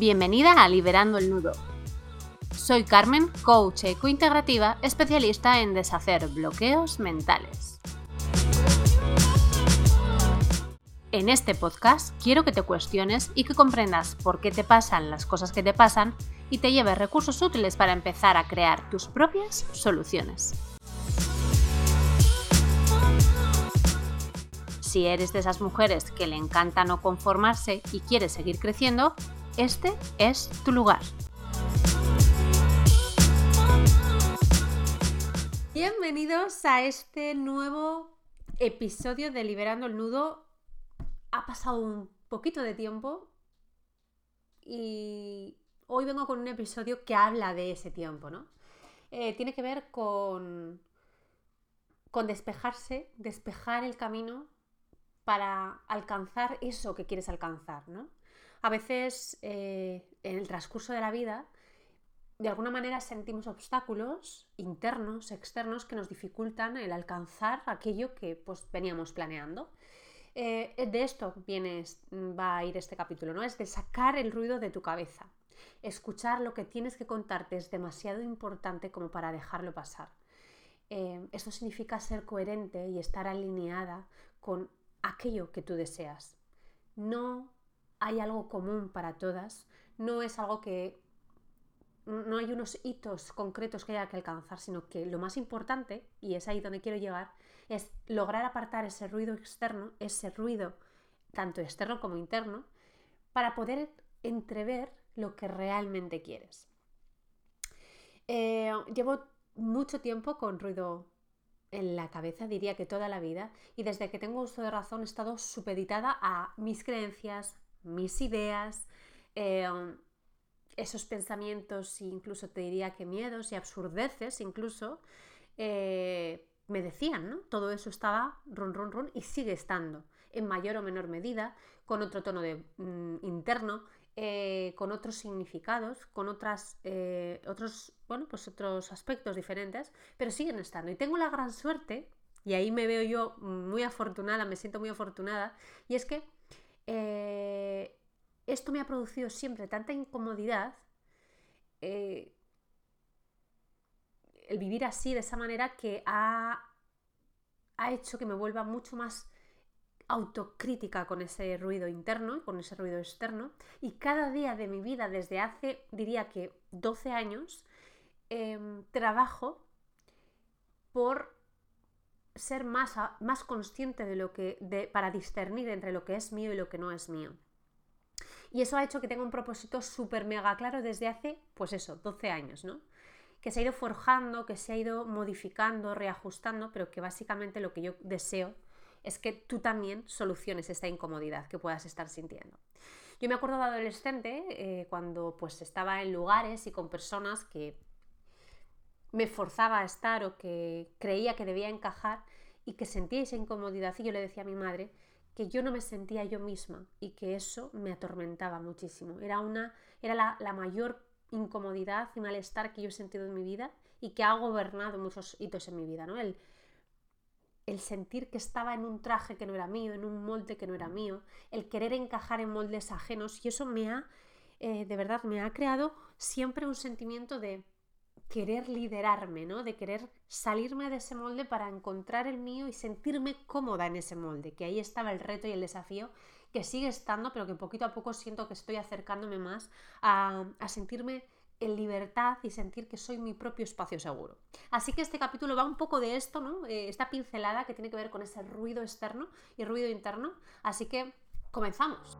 Bienvenida a Liberando el Nudo. Soy Carmen, coach ecointegrativa, especialista en deshacer bloqueos mentales. En este podcast quiero que te cuestiones y que comprendas por qué te pasan las cosas que te pasan y te lleves recursos útiles para empezar a crear tus propias soluciones. Si eres de esas mujeres que le encanta no conformarse y quieres seguir creciendo, este es tu lugar. Bienvenidos a este nuevo episodio de Liberando el Nudo. Ha pasado un poquito de tiempo y hoy vengo con un episodio que habla de ese tiempo, ¿no? Eh, tiene que ver con, con despejarse, despejar el camino para alcanzar eso que quieres alcanzar, ¿no? A veces eh, en el transcurso de la vida, de alguna manera sentimos obstáculos internos, externos, que nos dificultan el alcanzar aquello que pues, veníamos planeando. Eh, de esto viene, va a ir este capítulo, ¿no? Es de sacar el ruido de tu cabeza. Escuchar lo que tienes que contarte es demasiado importante como para dejarlo pasar. Eh, esto significa ser coherente y estar alineada con aquello que tú deseas. No hay algo común para todas, no es algo que no hay unos hitos concretos que haya que alcanzar, sino que lo más importante, y es ahí donde quiero llegar, es lograr apartar ese ruido externo, ese ruido tanto externo como interno, para poder entrever lo que realmente quieres. Eh, llevo mucho tiempo con ruido en la cabeza, diría que toda la vida, y desde que tengo uso de razón he estado supeditada a mis creencias, mis ideas, em, esos pensamientos, incluso te diría que miedos y absurdeces, incluso, eh, me decían, ¿no? Todo eso estaba run, run, run y sigue estando, en mayor o menor medida, con otro tono de, mm, interno, eh, con otros significados, con otras, eh, otros, bueno, pues otros aspectos diferentes, pero siguen estando. Y tengo la gran suerte, y ahí me veo yo muy afortunada, me siento muy afortunada, y es que eh, esto me ha producido siempre tanta incomodidad, el vivir así, de esa manera, que ha, ha hecho que me vuelva mucho más autocrítica con ese ruido interno y con ese ruido externo. Y cada día de mi vida, desde hace, diría que 12 años, em, trabajo por ser más, más consciente de lo que, de, para discernir entre lo que es mío y lo que no es mío. Y eso ha hecho que tenga un propósito súper mega claro desde hace, pues eso, 12 años, ¿no? Que se ha ido forjando, que se ha ido modificando, reajustando, pero que básicamente lo que yo deseo es que tú también soluciones esta incomodidad que puedas estar sintiendo. Yo me acuerdo de adolescente eh, cuando pues estaba en lugares y con personas que me forzaba a estar o que creía que debía encajar y que sentía esa incomodidad y yo le decía a mi madre que yo no me sentía yo misma y que eso me atormentaba muchísimo. Era, una, era la, mayor incomodidad y malestar que yo he sentido en mi vida y que ha gobernado muchos hitos en mi vida, ¿no? El, el sentir que estaba en un traje que no era mío, en un molde que no era mío, el querer encajar en moldes ajenos y eso me ha, eh, de verdad, me ha creado siempre un sentimiento de querer liderarme, ¿no? De querer salirme de ese molde para encontrar el mío y sentirme cómoda en ese molde, que ahí estaba el reto y el desafío que sigue estando, pero que poquito a poco siento que estoy acercándome más a, sentirme en libertad y sentir que soy mi propio espacio seguro. Así que este capítulo va un poco de esto, ¿no? Eh, esta pincelada que tiene que ver con ese ruido externo y ruido interno. Así que comenzamos.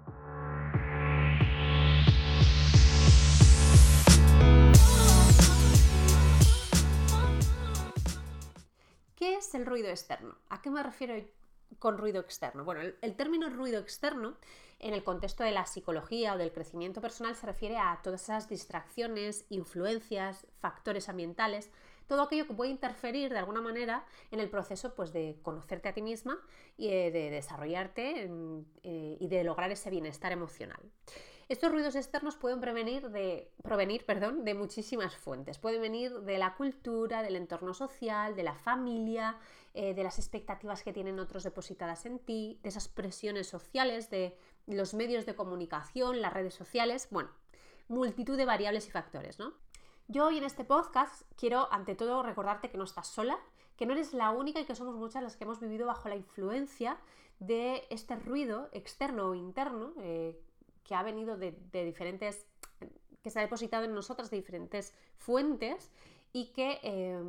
¿Qué es el ruido externo? ¿A qué me refiero con ruido externo? Bueno, el, término ruido externo en el contexto de la psicología o del crecimiento personal se refiere a todas esas distracciones, influencias, factores ambientales, todo aquello que puede interferir de alguna manera en el proceso pues, de conocerte a ti misma y eh, de desarrollarte eh, y de lograr ese bienestar emocional. Estos ruidos externos pueden de, provenir de muchísimas fuentes. Pueden venir de la cultura, del entorno social, de la familia, eh, de las expectativas que tienen otros depositadas en ti, de esas presiones sociales, de los medios de comunicación, las redes sociales. Bueno, multitud de variables y factores, ¿no? Yo hoy en este podcast quiero ante todo recordarte que no estás sola, que no eres la única y que somos muchas las que hemos vivido bajo la influencia de este ruido externo o interno eh, que ha venido de, diferentes, que se ha depositado en nosotras de diferentes fuentes y que, eh,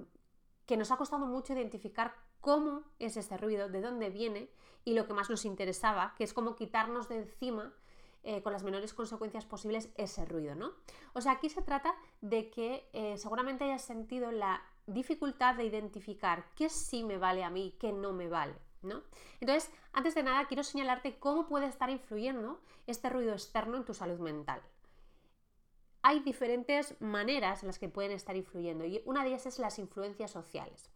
que nos ha costado mucho identificar cómo es ese ruido, de dónde viene y lo que más nos interesaba, que es cómo quitarnos de encima eh, con las menores consecuencias posibles ese ruido, ¿no? O sea, aquí se trata de que eh, seguramente hayas sentido la dificultad de identificar qué sí me vale a mí qué no me vale, ¿no? Entonces, antes de nada, quiero señalarte cómo puede estar influyendo este ruido externo en tu salud mental. Hay diferentes maneras en las que pueden estar influyendo y una de ellas es las influencias sociales.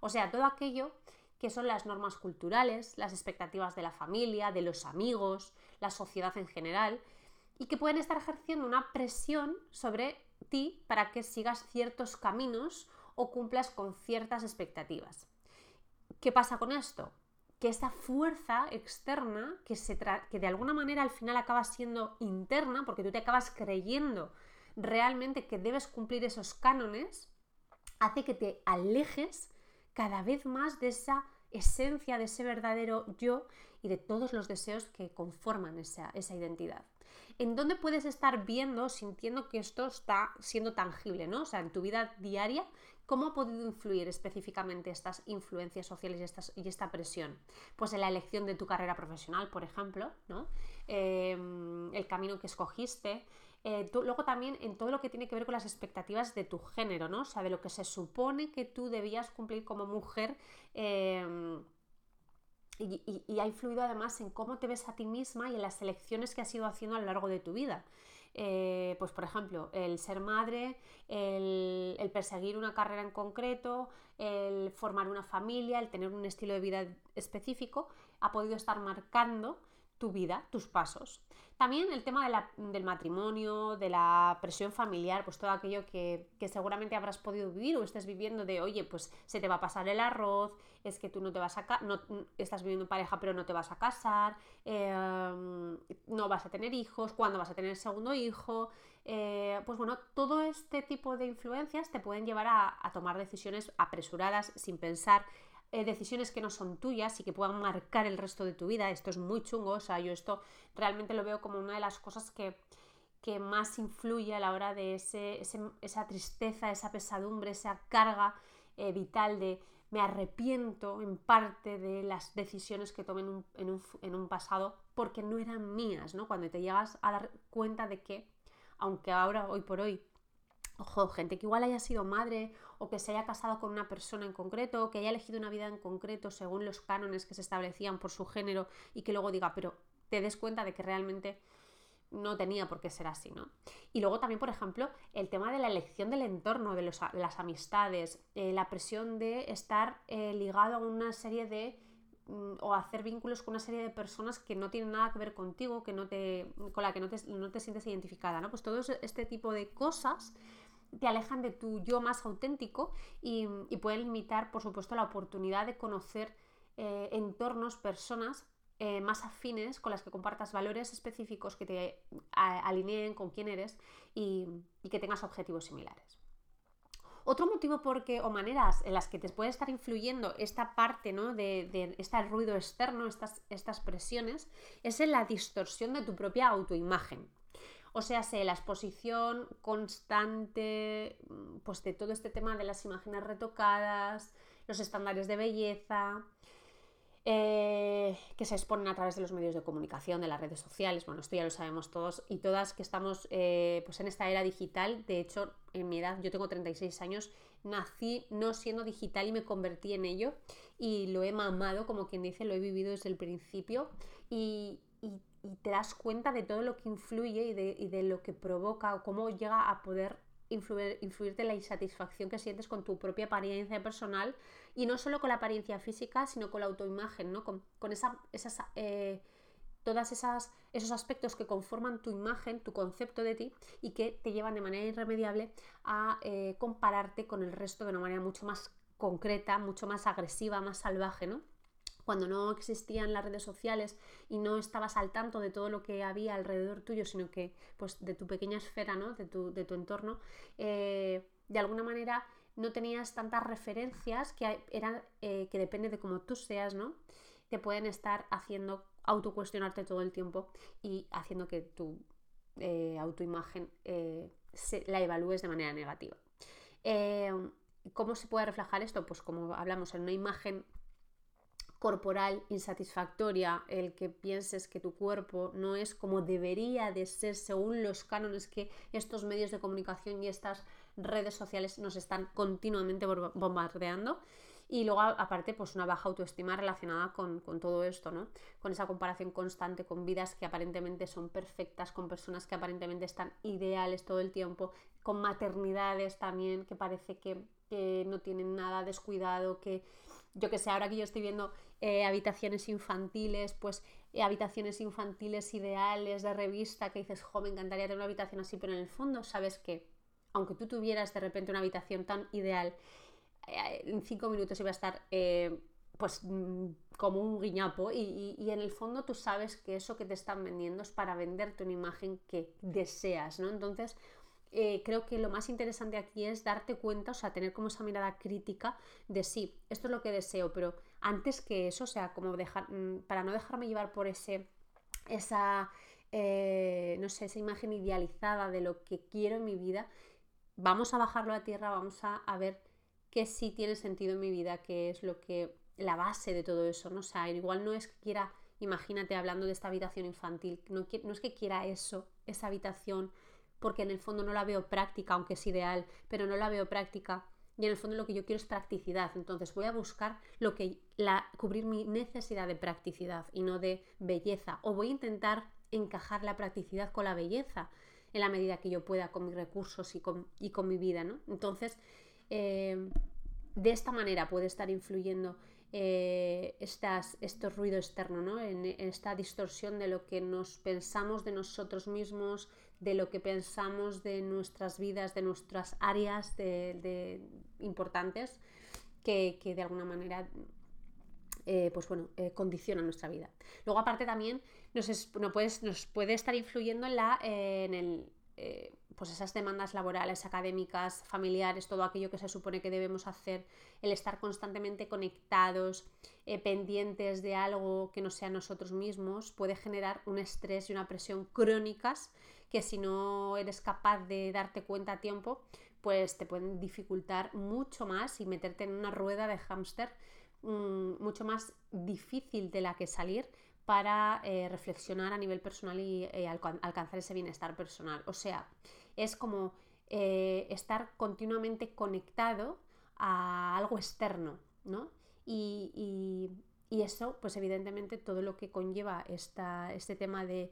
O sea, todo aquello que son las normas culturales, las expectativas de la familia, de los amigos, la sociedad en general, y que pueden estar ejerciendo una presión sobre ti para que sigas ciertos caminos o cumplas con ciertas expectativas. ¿Qué pasa con esto? Que esta fuerza externa, que, se que de alguna manera al final acaba siendo interna, porque tú te acabas creyendo realmente que debes cumplir esos cánones, hace que te alejes cada vez más de esa esencia, de ese verdadero yo y de todos los deseos que conforman esa, identidad. ¿En dónde puedes estar viendo, sintiendo que esto está siendo tangible, ¿no? O sea, en tu vida diaria, ¿cómo ha podido influir específicamente estas influencias sociales y, esta presión? Pues en la elección de tu carrera profesional, por ejemplo, ¿no? Em, el camino que escogiste, eh, luego también en todo lo que tiene que ver con las expectativas de tu género, ¿no? O sea, de lo que se supone que tú debías cumplir como mujer. Em, y, ha influido además en cómo te ves a ti misma y en las elecciones que has ido haciendo a lo largo de tu vida. Eh, pues por ejemplo, el ser madre, el, el, perseguir una carrera en concreto, el formar una familia, el tener un estilo de vida específico, ha podido estar marcando tu vida, tus pasos. También el tema del matrimonio, de la presión familiar, pues todo aquello que, seguramente habrás podido vivir o estés viviendo de, oye, pues se te va a pasar el arroz, es que tú no te vas a no, estás viviendo en pareja pero no te vas a casar, em, no vas a tener hijos, cuándo vas a tener el segundo hijo. Eh, pues bueno, todo este tipo de influencias te pueden llevar a tomar decisiones apresuradas, sin pensar, eh, decisiones que no son tuyas y que puedan marcar el resto de tu vida. Esto es muy chungo, o sea, yo esto realmente lo veo como una de las cosas que, más influye a la hora de ese, esa tristeza, esa pesadumbre, esa carga eh, vital de me arrepiento en parte de las decisiones que tomé en un, en, un, en un, pasado porque no eran mías, ¿no? Cuando te llegas a dar cuenta de que, aunque ahora, hoy por hoy, ojo, gente que igual haya sido madre o que se haya casado con una persona en concreto, o que haya elegido una vida en concreto según los cánones que se establecían por su género y que luego diga, pero te des cuenta de que realmente no tenía por qué ser así, ¿no? Y luego también, por ejemplo, el tema de la elección del entorno, de las amistades, eh, la presión de estar eh, ligado a una serie de mm, o hacer vínculos con una serie de personas que no tienen nada que ver contigo, que no te, con la que no te, no te sientes identificada, ¿no? Pues todo este tipo de cosas te alejan de tu yo más auténtico y, pueden limitar, por supuesto, la oportunidad de conocer eh, entornos, personas eh, más afines con las que compartas valores específicos que te alineen con quién eres y, que tengas objetivos similares. Otro motivo porque, o maneras en las que te puede estar influyendo esta parte ¿no? de, este ruido externo, estas, estas presiones, es en la distorsión de tu propia autoimagen. O sea, sé, la exposición constante mm, pues, de todo este tema de las imágenes retocadas, los estándares de belleza, eh, que se exponen a través de los medios de comunicación, de las redes sociales, bueno, esto ya lo sabemos todos. Y todas que estamos eh, pues en esta era digital, de hecho, en mi edad, yo tengo 36 años, nací no siendo digital y me convertí en ello. Y lo he mamado, como quien dice, lo he vivido desde el principio. Y, y te das cuenta de todo lo que influye y de, lo que provoca o cómo llega a poder influir, influirte la insatisfacción que sientes con tu propia apariencia personal y no solo con la apariencia física, sino con la autoimagen, ¿no? Con, esa, esas, eh, todas esas, esos aspectos que conforman tu imagen, tu concepto de ti y que te llevan de manera irremediable a eh, compararte con el resto de una manera mucho más concreta, mucho más agresiva, más salvaje, ¿no? Cuando no existían las redes sociales y no estabas al tanto de todo lo que había alrededor tuyo, sino que pues de tu pequeña esfera, ¿no? de, tu, de tu entorno, eh, de alguna manera no tenías tantas referencias que eran eh, que depende de cómo tú seas, ¿no? Te pueden estar haciendo autocuestionarte todo el tiempo y haciendo que tu eh, autoimagen la evalúes de manera negativa. ¿Cómo se puede reflejar esto? Pues como hablamos en una imagen corporal insatisfactoria, el que pienses que tu cuerpo no es como debería de ser según los cánones que estos medios de comunicación y estas redes sociales nos están continuamente bombardeando. Y luego, aparte, pues una baja autoestima relacionada con, con, todo esto, ¿no? Con esa comparación constante con vidas que aparentemente son perfectas, con personas que aparentemente están ideales todo el tiempo, con maternidades también que parece que, que no tienen nada descuidado, que yo que sé, ahora que yo estoy viendo eh, habitaciones infantiles, pues eh, habitaciones infantiles ideales de revista que dices, jo, me encantaría tener una habitación así, pero en el fondo sabes que, aunque tú tuvieras de repente una habitación tan ideal, eh, en cinco minutos iba a estar pues mm, como un guiñapo y, en el fondo tú sabes que eso que te están vendiendo es para venderte una imagen que deseas, ¿no? Entonces, creo que lo más interesante aquí es darte cuenta, o sea, tener como esa mirada crítica de sí, esto es lo que deseo, pero antes que eso, o sea, como dejar, mm, para no dejarme llevar por ese, esa, eh, no sé, esa imagen idealizada de lo que quiero en mi vida, vamos a bajarlo a tierra, vamos a, ver qué sí tiene sentido en mi vida, qué es lo que, la base de todo eso. O sea, igual no es que quiera, imagínate hablando de esta habitación infantil, no es que quiera eso, esa habitación, porque en el fondo no la veo práctica, aunque es ideal, pero no la veo práctica. Y en el fondo lo que yo quiero es practicidad. Entonces voy a buscar lo que la, cubrir mi necesidad de practicidad y no de belleza. O voy a intentar encajar la practicidad con la belleza en la medida que yo pueda con mis recursos y con, y con mi vida. ¿no? Entonces, eh, de esta manera puede estar influyendo eh, estas, estos ruido externo, ¿no? en, esta distorsión de lo que nos pensamos de nosotros mismos, de lo que pensamos de nuestras vidas, de nuestras áreas de, importantes que, de alguna manera eh, pues bueno, eh, condiciona nuestra vida. Luego aparte también nos, nos puede estar influyendo en, la, eh, en el, pues esas demandas laborales, académicas, familiares, todo aquello que se supone que debemos hacer, el estar constantemente conectados, pendientes de algo que no sea nosotros mismos, puede generar un estrés y una presión crónicas que si no eres capaz de darte cuenta a tiempo, pues te pueden dificultar mucho más y meterte en una rueda de hámster mm, mucho más difícil de la que salir para eh, reflexionar a nivel personal y eh, alcanzar ese bienestar personal. O sea, es como eh, estar continuamente conectado a algo externo, ¿no? Y, eso, pues evidentemente, todo lo que conlleva este tema de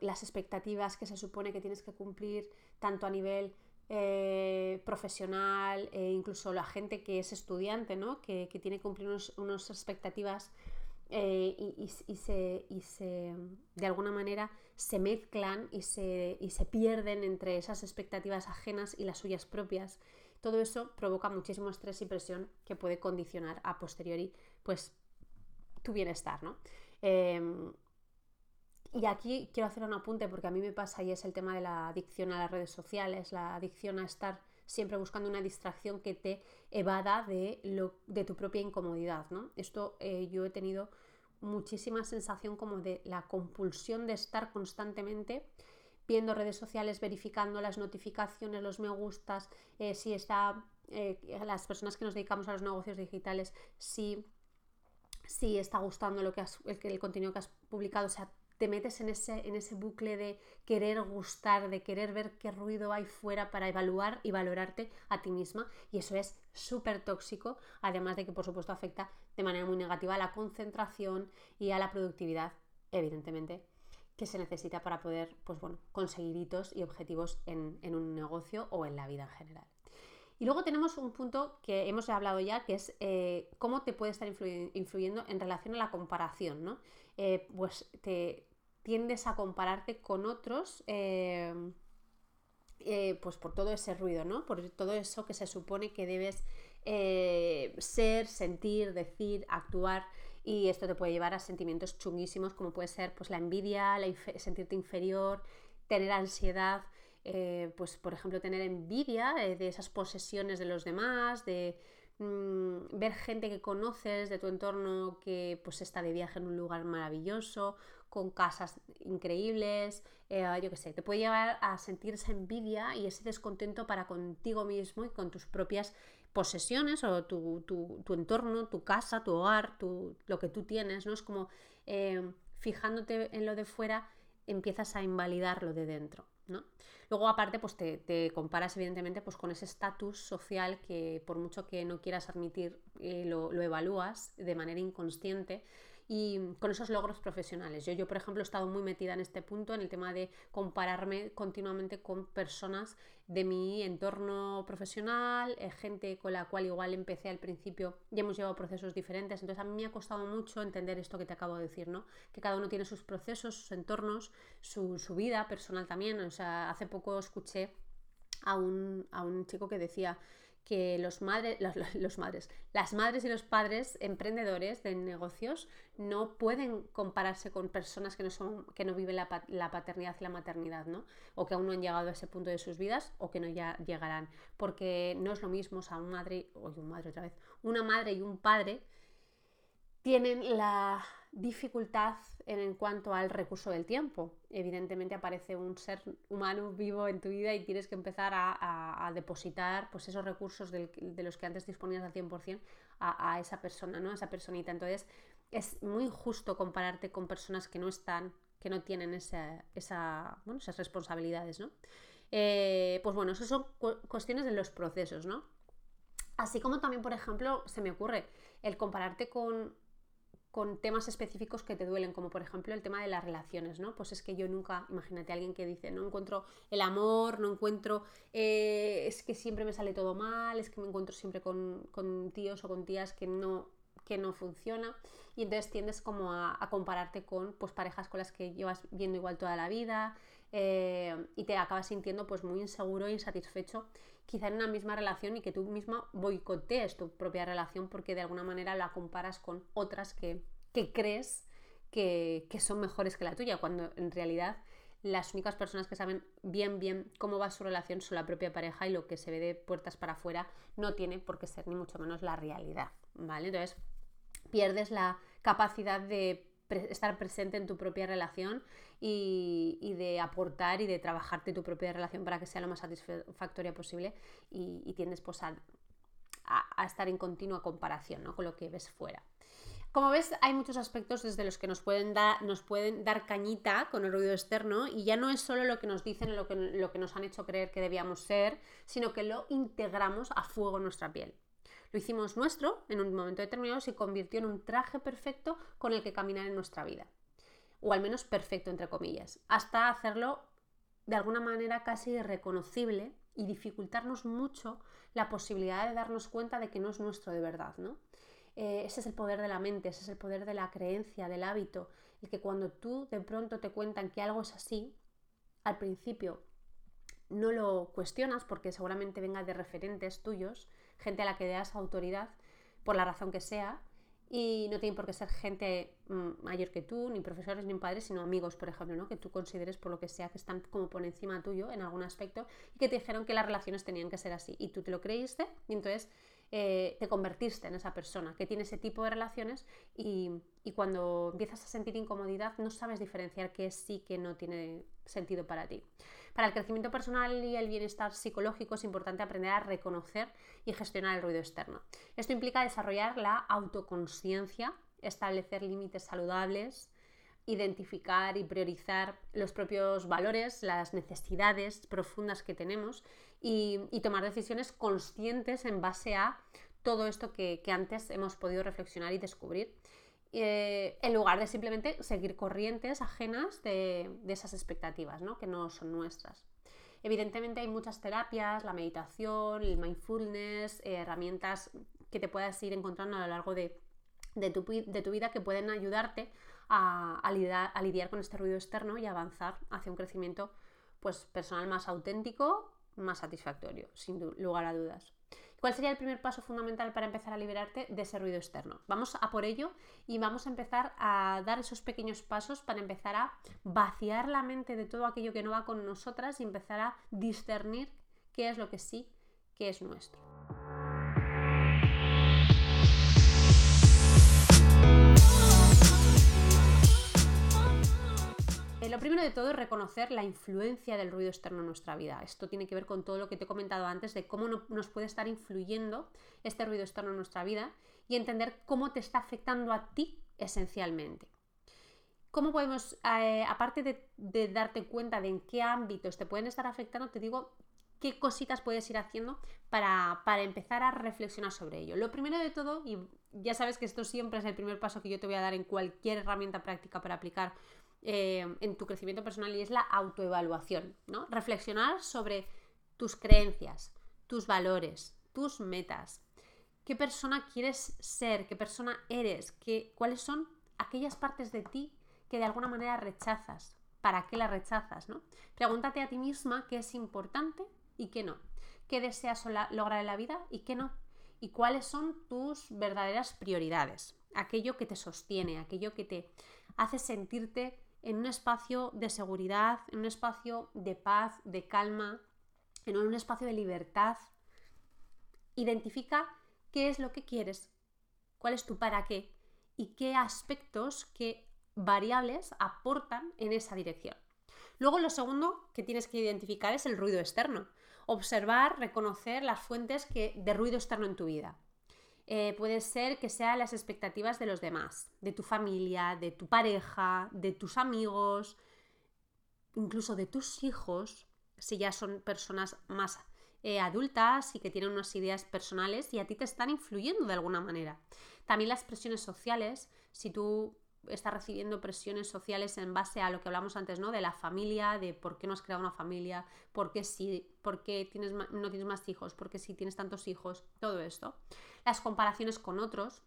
las expectativas que se supone que tienes que cumplir tanto a nivel eh, profesional e incluso la gente que es estudiante, ¿no? que, tiene que cumplir unas expectativas eh, y, se, y, se, de alguna manera se mezclan y se, y se pierden entre esas expectativas ajenas y las suyas propias. Todo eso provoca muchísimo estrés y presión que puede condicionar a posteriori pues, tu bienestar. ¿no? Em, y aquí quiero hacer un apunte porque a mí me pasa y es el tema de la adicción a las redes sociales, la adicción a estar siempre buscando una distracción que te evada de, lo, de tu propia incomodidad. ¿no? Esto eh, yo he tenido muchísima sensación como de la compulsión de estar constantemente viendo redes sociales, verificando las notificaciones, los me gustas, eh, si está, eh, las personas que nos dedicamos a los negocios digitales, si, si está gustando lo que el, el contenido que has publicado, o sea, te metes en ese, en ese bucle de querer gustar, de querer ver qué ruido hay fuera para evaluar y valorarte a ti misma. Y eso es súper tóxico, además de que por supuesto afecta de manera muy negativa a la concentración y a la productividad, evidentemente, que se necesita para poder pues, bueno, conseguir hitos y objetivos en, un negocio o en la vida en general. Y luego tenemos un punto que hemos hablado ya, que es eh, cómo te puede estar influyendo en relación a la comparación, ¿no? Eh, pues te, tiendes a compararte con otros, eh, eh, pues por todo ese ruido, ¿no? Por todo eso que se supone que debes eh, ser, sentir, decir, actuar y esto te puede llevar a sentimientos chunguísimos como puede ser pues, la envidia, sentirte inferior, tener ansiedad, pues por ejemplo tener envidia de esas posesiones de los demás, de mm, ver gente que conoces de tu entorno que pues está de viaje en un lugar maravilloso, con casas increíbles, yo qué sé, te puede llevar a sentir esa envidia y ese descontento para contigo mismo y con tus propias posesiones o tu, entorno, tu casa, tu hogar, lo que tú tienes, ¿no? Es como eh, fijándote en lo de fuera, empiezas a invalidar lo de dentro, ¿no? Luego, aparte, pues te, comparas, evidentemente, pues con ese estatus social que por mucho que no quieras admitir, eh, lo, lo evalúas de manera inconsciente y con esos logros profesionales. Yo, yo, por ejemplo, he estado muy metida en este punto, en el tema de compararme continuamente con personas de mi entorno profesional, eh, gente con la cual igual empecé al principio y hemos llevado procesos diferentes. Entonces a mí me ha costado mucho entender esto que te acabo de decir, ¿no? Que cada uno tiene sus procesos, sus entornos, su, su vida personal también. O sea, hace poco escuché a un, a un chico que decía que los, madres, los, madres, las madres y los padres emprendedores de negocios no pueden compararse con personas que no, son, que no viven la, paternidad y la maternidad, ¿no? O que aún no han llegado a ese punto de sus vidas o que no ya llegarán. Porque no es lo mismo, o sea, madre, oye, un madre otra vez, una madre y un padre tienen la dificultad en, cuanto al recurso del tiempo. Evidentemente aparece un ser humano vivo en tu vida y tienes que empezar a, depositar pues, esos recursos de los que antes disponías al 100% a, a esa persona, ¿no? a esa personita. Entonces es muy injusto compararte con personas que no están, que no tienen esa, esa, esas responsabilidades. ¿no? Eh, pues bueno, esas son cuestiones de los procesos. ¿no? Así como también, por ejemplo, se me ocurre el compararte con con temas específicos que te duelen, como por ejemplo el tema de las relaciones, ¿no? Pues es que yo nunca, imagínate a alguien que dice, no encuentro el amor, no encuentro, eh, es que siempre me sale todo mal, es que me encuentro siempre con, con tíos o con tías que no, que no funciona y entonces tiendes como a, compararte con pues, parejas con las que llevas viendo igual toda la vida eh, y te acabas sintiendo pues muy inseguro e insatisfecho quizá en una misma relación y que tú misma boicotees tu propia relación porque de alguna manera la comparas con otras que, crees que, son mejores que la tuya, cuando en realidad las únicas personas que saben bien bien cómo va su relación son la propia pareja y lo que se ve de puertas para afuera no tiene por qué ser ni mucho menos la realidad, ¿vale? Entonces pierdes la capacidad de estar presente en tu propia relación y, de aportar y de trabajarte tu propia relación para que sea lo más satisfactoria posible y, tiendes pues a, estar en continua comparación con lo que ves fuera. Como ves, hay muchos aspectos desde los que nos pueden, nos pueden dar cañita con el ruido externo y ya no es solo lo que nos dicen, lo que, lo que nos han hecho creer que debíamos ser, sino que lo integramos a fuego en nuestra piel. Lo hicimos nuestro en un momento determinado, se convirtió en un traje perfecto con el que caminar en nuestra vida. O al menos perfecto, entre comillas. Hasta hacerlo de alguna manera casi irreconocible y dificultarnos mucho la posibilidad de darnos cuenta de que no es nuestro de verdad, ¿no? Eh, ese es el poder de la mente, ese es el poder de la creencia, del hábito, el que cuando tú de pronto te cuentan que algo es así, al principio no lo cuestionas porque seguramente venga de referentes tuyos, gente a la que le das autoridad por la razón que sea y no tiene por qué ser gente mm, mayor que tú, ni profesores, ni padres, sino amigos, por ejemplo, ¿no? que tú consideres por lo que sea que están como por encima tuyo en algún aspecto y que te dijeron que las relaciones tenían que ser así y tú te lo creíste y entonces eh, te convertiste en esa persona que tiene ese tipo de relaciones y, y, cuando empiezas a sentir incomodidad no sabes diferenciar qué sí que no tiene sentido para ti. Para el crecimiento personal y el bienestar psicológico es importante aprender a reconocer y gestionar el ruido externo. Esto implica desarrollar la autoconciencia, establecer límites saludables, identificar y priorizar los propios valores, las necesidades profundas que tenemos y, tomar decisiones conscientes en base a todo esto que, antes hemos podido reflexionar y descubrir. Eh, en lugar de simplemente seguir corrientes ajenas de, esas expectativas, ¿no? que no son nuestras. Evidentemente hay muchas terapias, la meditación, el mindfulness, herramientas que te puedas ir encontrando a lo largo de, tu, vida que pueden ayudarte a, lidiar, con este ruido externo y avanzar hacia un crecimiento pues, personal más auténtico, más satisfactorio, sin lugar a dudas. ¿Cuál sería el primer paso fundamental para empezar a liberarte de ese ruido externo? Vamos a por ello y vamos a empezar a dar esos pequeños pasos para empezar a vaciar la mente de todo aquello que no va con nosotras y empezar a discernir qué es lo que sí, qué es nuestro. Lo primero de todo es reconocer la influencia del ruido externo en nuestra vida. Esto tiene que ver con todo lo que te he comentado antes de cómo nos puede estar influyendo este ruido externo en nuestra vida y entender cómo te está afectando a ti esencialmente. ¿Cómo podemos, eh, aparte de, darte cuenta de en qué ámbitos te pueden estar afectando, te digo qué cositas puedes ir haciendo para, para, empezar a reflexionar sobre ello. Lo primero de todo, y ya sabes que esto siempre es el primer paso que yo te voy a dar en cualquier herramienta práctica para aplicar eh, en tu crecimiento personal y es la autoevaluación, ¿no? Reflexionar sobre tus creencias, tus valores, tus metas, qué persona quieres ser, qué persona eres, qué, cuáles son aquellas partes de ti que de alguna manera rechazas, para qué las rechazas, ¿no? Pregúntate a ti misma qué es importante y qué no, qué deseas lograr en la vida y qué no, y cuáles son tus verdaderas prioridades, aquello que te sostiene, aquello que te hace sentirte en un espacio de seguridad, en un espacio de paz, de calma, en un espacio de libertad. Identifica qué es lo que quieres, cuál es tu para qué y qué aspectos, qué variables aportan en esa dirección. Luego lo segundo que tienes que identificar es el ruido externo. Observar, reconocer las fuentes que, de ruido externo en tu vida. Eh, puede ser que sean las expectativas de los demás, de tu familia, de tu pareja, de tus amigos, incluso de tus hijos, si ya son personas más eh, adultas y que tienen unas ideas personales y a ti te están influyendo de alguna manera. También las presiones sociales, si tú está recibiendo presiones sociales en base a lo que hablamos antes, ¿no? De la familia, de por qué no has creado una familia, por qué, sí, por tienes, no tienes más hijos, por qué sí tienes tantos hijos, todo esto. Las comparaciones con otros,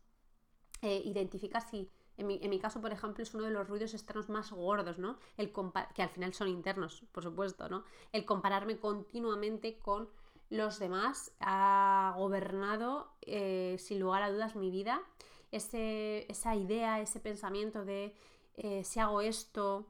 eh, identifica si... En mi, en mi, caso, por ejemplo, es uno de los ruidos externos más gordos, ¿no? El que al final son internos, por supuesto, ¿no? El compararme continuamente con los demás ha gobernado, eh, sin lugar a dudas, mi vida esa idea, ese pensamiento de eh, si hago esto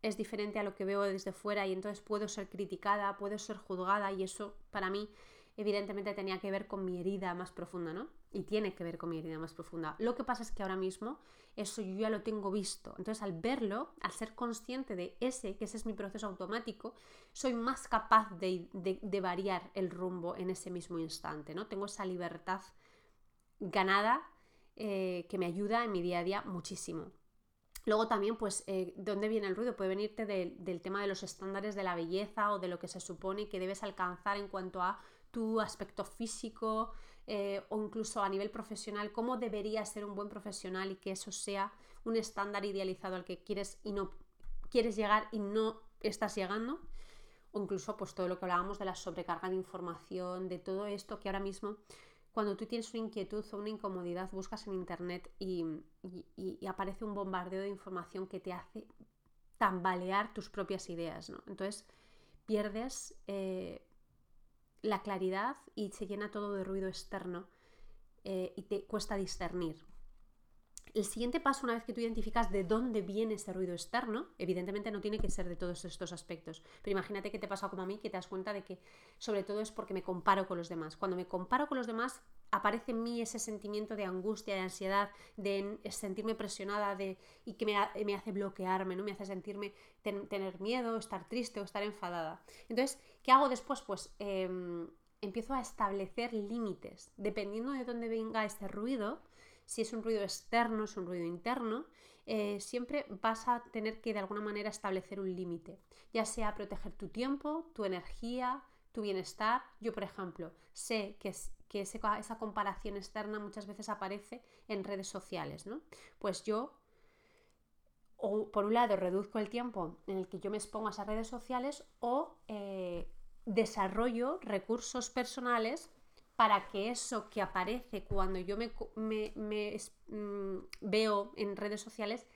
es diferente a lo que veo desde fuera y entonces puedo ser criticada, puedo ser juzgada y eso para mí evidentemente tenía que ver con mi herida más profunda, ¿no? Y tiene que ver con mi herida más profunda. Lo que pasa es que ahora mismo eso yo ya lo tengo visto. Entonces al verlo, al ser consciente de ese, que ese es mi proceso automático, soy más capaz de, de variar el rumbo en ese mismo instante, ¿no? Tengo esa libertad ganada eh, que me ayuda en mi día a día muchísimo. Luego también, pues, eh, ¿dónde viene el ruido? Puede venirte del tema de los estándares de la belleza o de lo que se supone que debes alcanzar en cuanto a tu aspecto físico eh, o incluso a nivel profesional, cómo debería ser un buen profesional y que eso sea un estándar idealizado al que quieres y no quieres llegar y no estás llegando. O incluso, pues, todo lo que hablábamos de la sobrecarga de información, de todo esto que ahora mismo cuando tú tienes una inquietud o una incomodidad, buscas en internet y, aparece un bombardeo de información que te hace tambalear tus propias ideas, ¿no? Entonces pierdes eh, la claridad y se llena todo de ruido externo eh, y te cuesta discernir. El siguiente paso, una vez que tú identificas de dónde viene ese ruido externo, evidentemente no tiene que ser de todos estos aspectos, pero imagínate que te pasa como a mí, que te das cuenta de que sobre todo es porque me comparo con los demás. Cuando me comparo con los demás, aparece en mí ese sentimiento de angustia, de ansiedad, de sentirme presionada de, y que me, hace bloquearme, ¿no? me hace sentirme tener miedo, estar triste o estar enfadada. Entonces, ¿qué hago después? Pues em, empiezo a establecer límites. Dependiendo de dónde venga este ruido, si es un ruido externo, es un ruido interno, eh, siempre vas a tener que de alguna manera establecer un límite, ya sea proteger tu tiempo, tu energía, tu bienestar. Yo, por ejemplo, sé que, que esa comparación externa muchas veces aparece en redes sociales, ¿no? Pues yo, o por un lado, reduzco el tiempo en el que yo me expongo a esas redes sociales o eh, desarrollo recursos personales para que eso que aparece cuando yo me, mm, veo en redes sociales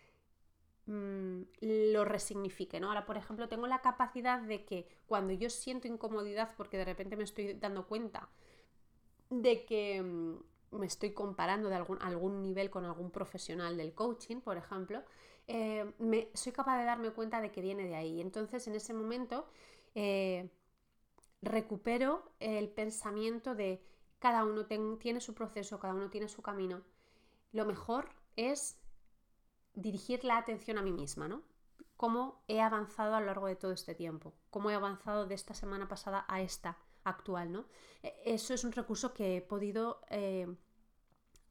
mm, lo resignifique, ¿no? Ahora, por ejemplo, tengo la capacidad de que cuando yo siento incomodidad porque de repente me estoy dando cuenta de que mm, me estoy comparando de algún, algún nivel con algún profesional del coaching, por ejemplo, eh, me, soy capaz de darme cuenta de que viene de ahí. Entonces, en ese momento, eh, recupero el pensamiento de cada uno tiene su proceso, cada uno tiene su camino. Lo mejor es dirigir la atención a mí misma, ¿no? Cómo he avanzado a lo largo de todo este tiempo, cómo he avanzado de esta semana pasada a esta actual, ¿no? E, eso es un recurso que he podido eh,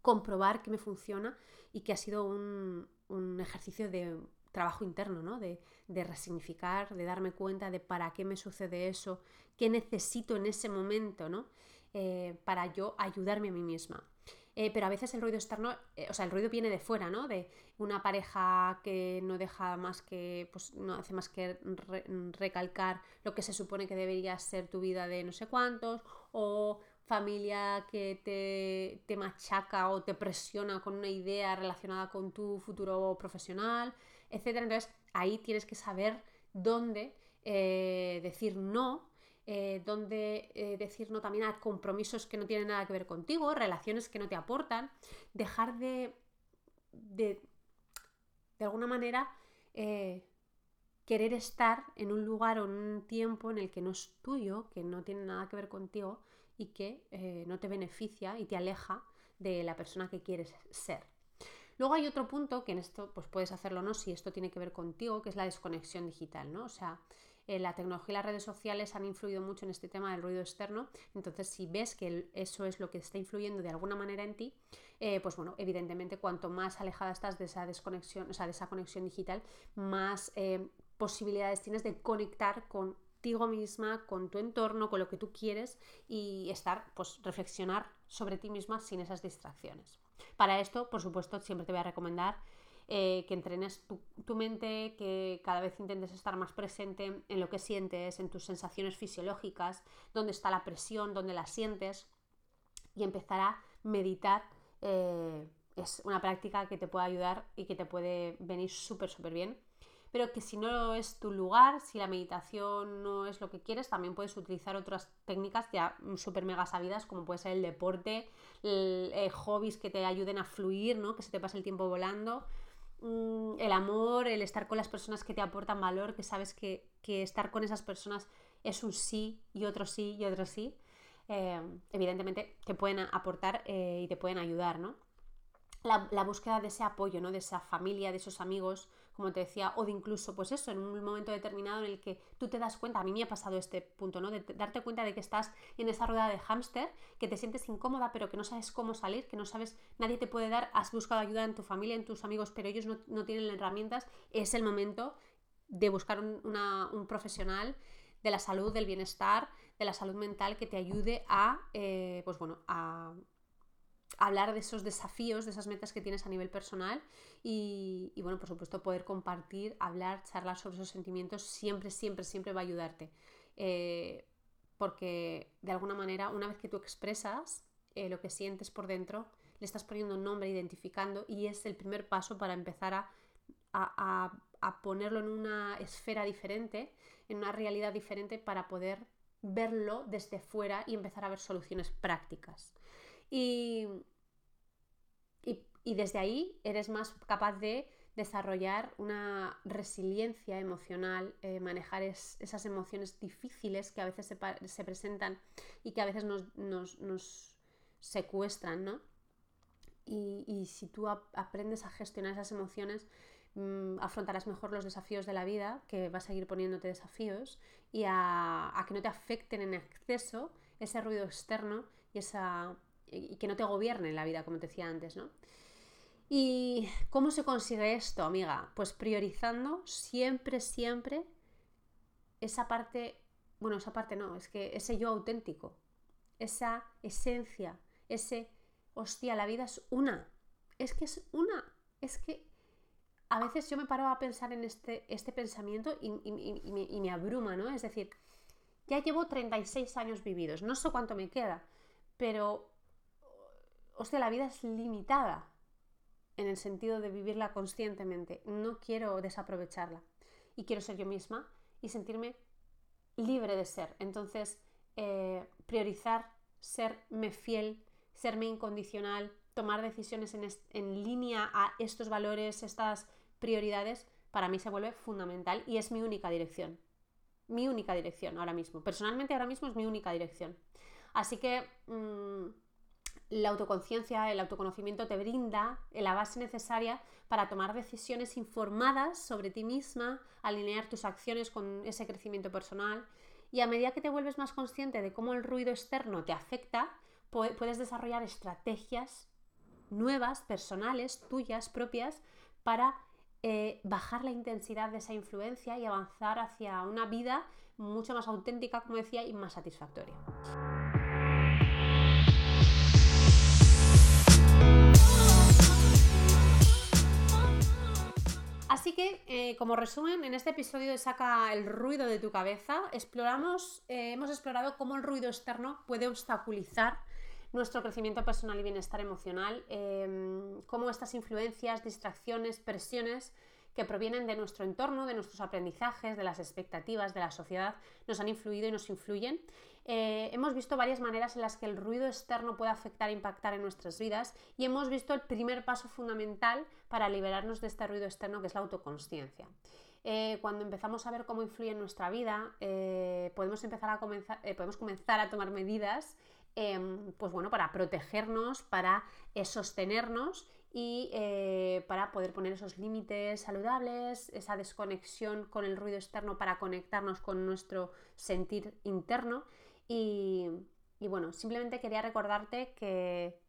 comprobar que me funciona y que ha sido un, un ejercicio de trabajo interno, ¿no? De, de, resignificar, de darme cuenta de para qué me sucede eso, qué necesito en ese momento, ¿no? Eh, para yo ayudarme a mí misma. Eh, pero a veces el ruido externo, eh, o sea, el ruido viene de fuera, ¿no? De una pareja que no deja más que, pues no hace más que recalcar lo que se supone que debería ser tu vida de no sé cuántos, o familia que te, te machaca o te presiona con una idea relacionada con tu futuro profesional, etc. Entonces ahí tienes que saber dónde eh, decir no, eh, dónde eh, decir no también a compromisos que no tienen nada que ver contigo, relaciones que no te aportan, dejar de, de, de alguna manera, querer estar en un lugar o en un tiempo en el que no es tuyo, que no tiene nada que ver contigo y que eh, no te beneficia y te aleja de la persona que quieres ser. Luego hay otro punto que en esto pues puedes hacerlo no si esto tiene que ver contigo, que es la desconexión digital, ¿no? O sea, eh, la tecnología y las redes sociales han influido mucho en este tema del ruido externo, entonces si ves que eso es lo que está influyendo de alguna manera en ti, eh, pues bueno, evidentemente cuanto más alejada estás de esa desconexión, o sea, de esa conexión digital, más posibilidades tienes de conectar con misma, con tu entorno, con lo que tú quieres y estar, pues reflexionar sobre ti misma sin esas distracciones. Para esto, por supuesto, siempre te voy a recomendar eh, que entrenes tu, mente, que cada vez intentes estar más presente en lo que sientes, en tus sensaciones fisiológicas, dónde está la presión, dónde la sientes y empezar a meditar. Eh, es una práctica que te puede ayudar y que te puede venir súper, súper bien pero que si no es tu lugar, si la meditación no es lo que quieres, también puedes utilizar otras técnicas ya súper mega sabidas, como puede ser el deporte, el, eh, hobbies que te ayuden a fluir, ¿no? que se te pase el tiempo volando, mm, el amor, el estar con las personas que te aportan valor, que sabes que, estar con esas personas es un sí y otro sí y otro sí. Eh, evidentemente te pueden aportar eh, y te pueden ayudar, ¿no? La, la, búsqueda de ese apoyo, ¿no? De esa familia, de esos amigos, como te decía, o de incluso, pues eso, en un momento determinado en el que tú te das cuenta, a mí me ha pasado este punto, ¿no? De darte cuenta de que estás en esa rueda de hámster, que te sientes incómoda, pero que no sabes cómo salir, que no sabes, nadie te puede dar, has buscado ayuda en tu familia, en tus amigos, pero ellos no, tienen herramientas, es el momento de buscar un, profesional de la salud, del bienestar, de la salud mental que te ayude a, eh, pues bueno, a hablar de esos desafíos, de esas metas que tienes a nivel personal y, bueno, por supuesto poder compartir, hablar, charlar sobre esos sentimientos siempre, siempre, siempre va a ayudarte. Eh, porque de alguna manera, una vez que tú expresas eh, lo que sientes por dentro, le estás poniendo un nombre, identificando y es el primer paso para empezar a, a ponerlo en una esfera diferente, en una realidad diferente para poder verlo desde fuera y empezar a ver soluciones prácticas. Y, y, desde ahí eres más capaz de desarrollar una resiliencia emocional, eh, manejar esas emociones difíciles que a veces se, presentan y que a veces nos, secuestran, ¿no? Y, si tú aprendes a gestionar esas emociones, mm, afrontarás mejor los desafíos de la vida, que vas a seguir poniéndote desafíos, y a, a que no te afecten en exceso ese ruido externo y esa y que no te gobierne la vida, como te decía antes, ¿no? ¿Y cómo se consigue esto, amiga? Pues priorizando siempre, siempre esa parte, bueno, esa parte no, es que ese yo auténtico, esa esencia, ese, hostia, la vida es una, es que es una, es que a veces yo me paro a pensar en este, este pensamiento y, y me abruma, ¿no? Es decir, ya llevo 36 años vividos, no sé cuánto me queda, pero hostia, la vida es limitada en el sentido de vivirla conscientemente. No quiero desaprovecharla y quiero ser yo misma y sentirme libre de ser. Entonces, eh, priorizar serme fiel, serme incondicional, tomar decisiones en, línea a estos valores, estas prioridades, para mí se vuelve fundamental y es mi única dirección. Mi única dirección ahora mismo. Personalmente ahora mismo es mi única dirección. Así que mm, la autoconciencia, el autoconocimiento te brinda la base necesaria para tomar decisiones informadas sobre ti misma, alinear tus acciones con ese crecimiento personal y a medida que te vuelves más consciente de cómo el ruido externo te afecta, puedes desarrollar estrategias nuevas, personales, tuyas, propias, para eh, bajar la intensidad de esa influencia y avanzar hacia una vida mucho más auténtica, como decía, y más satisfactoria. Así que, eh, como resumen, en este episodio de Saca el ruido de tu cabeza, exploramos, eh, hemos explorado cómo el ruido externo puede obstaculizar nuestro crecimiento personal y bienestar emocional, em, cómo estas influencias, distracciones, presiones que provienen de nuestro entorno, de nuestros aprendizajes, de las expectativas de la sociedad, nos han influido y nos influyen. Eh, hemos visto varias maneras en las que el ruido externo puede afectar e impactar en nuestras vidas y hemos visto el primer paso fundamental para liberarnos de este ruido externo que es la autoconsciencia. Eh, cuando empezamos a ver cómo influye en nuestra vida, eh, podemos empezar a comenzar, podemos comenzar a tomar medidas Em, pues bueno, para protegernos, para sostenernos y eh, para poder poner esos límites saludables, esa desconexión con el ruido externo para conectarnos con nuestro sentir interno. Y, bueno, simplemente quería recordarte que,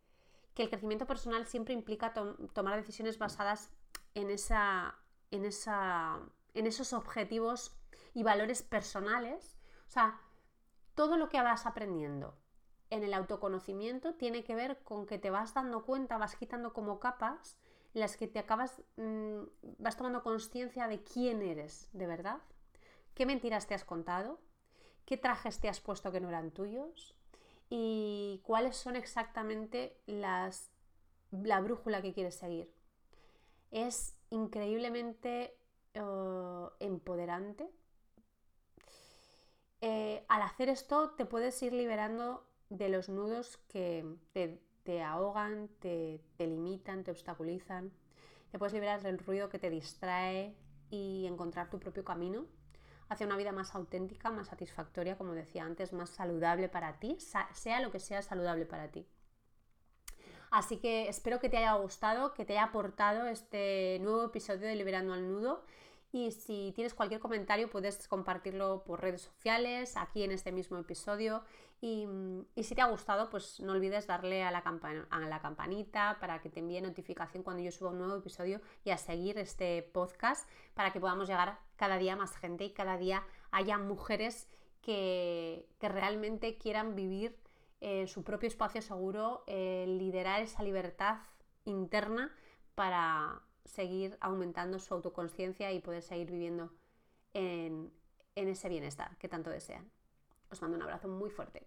el crecimiento personal siempre implica tomar decisiones basadas en, esa, en, esa, en esos objetivos y valores personales. O sea, todo lo que vas aprendiendo, en el autoconocimiento tiene que ver con que te vas dando cuenta, vas quitando como capas las que te acabas, mm, vas tomando conciencia de quién eres de verdad, qué mentiras te has contado, qué trajes te has puesto que no eran tuyos y cuáles son exactamente las, la brújula que quieres seguir. Es increíblemente eh, empoderante. Eh, al hacer esto te puedes ir liberando de los nudos que te, ahogan, te, te, limitan, te obstaculizan. Te puedes liberar del ruido que te distrae y encontrar tu propio camino hacia una vida más auténtica, más satisfactoria, como decía antes, más saludable para ti, sea lo que sea saludable para ti. Así que espero que te haya gustado, que te haya aportado este nuevo episodio de Liberando al Nudo y si tienes cualquier comentario puedes compartirlo por redes sociales, aquí en este mismo episodio. Y, si te ha gustado, pues no olvides darle a la, a la campanita para que te envíe notificación cuando yo suba un nuevo episodio y a seguir este podcast para que podamos llegar cada día más gente y cada día haya mujeres que, realmente quieran vivir en su propio espacio seguro, liderar esa libertad interna para, seguir aumentando su autoconciencia y poder seguir viviendo en, en ese bienestar que tanto desean. Os mando un abrazo muy fuerte.